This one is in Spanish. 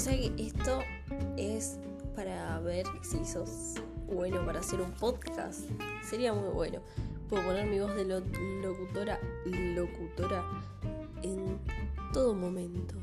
O sea que esto es para ver si sos bueno para hacer un podcast. Sería muy bueno. Puedo poner mi voz de locutora, locutora en todo momento.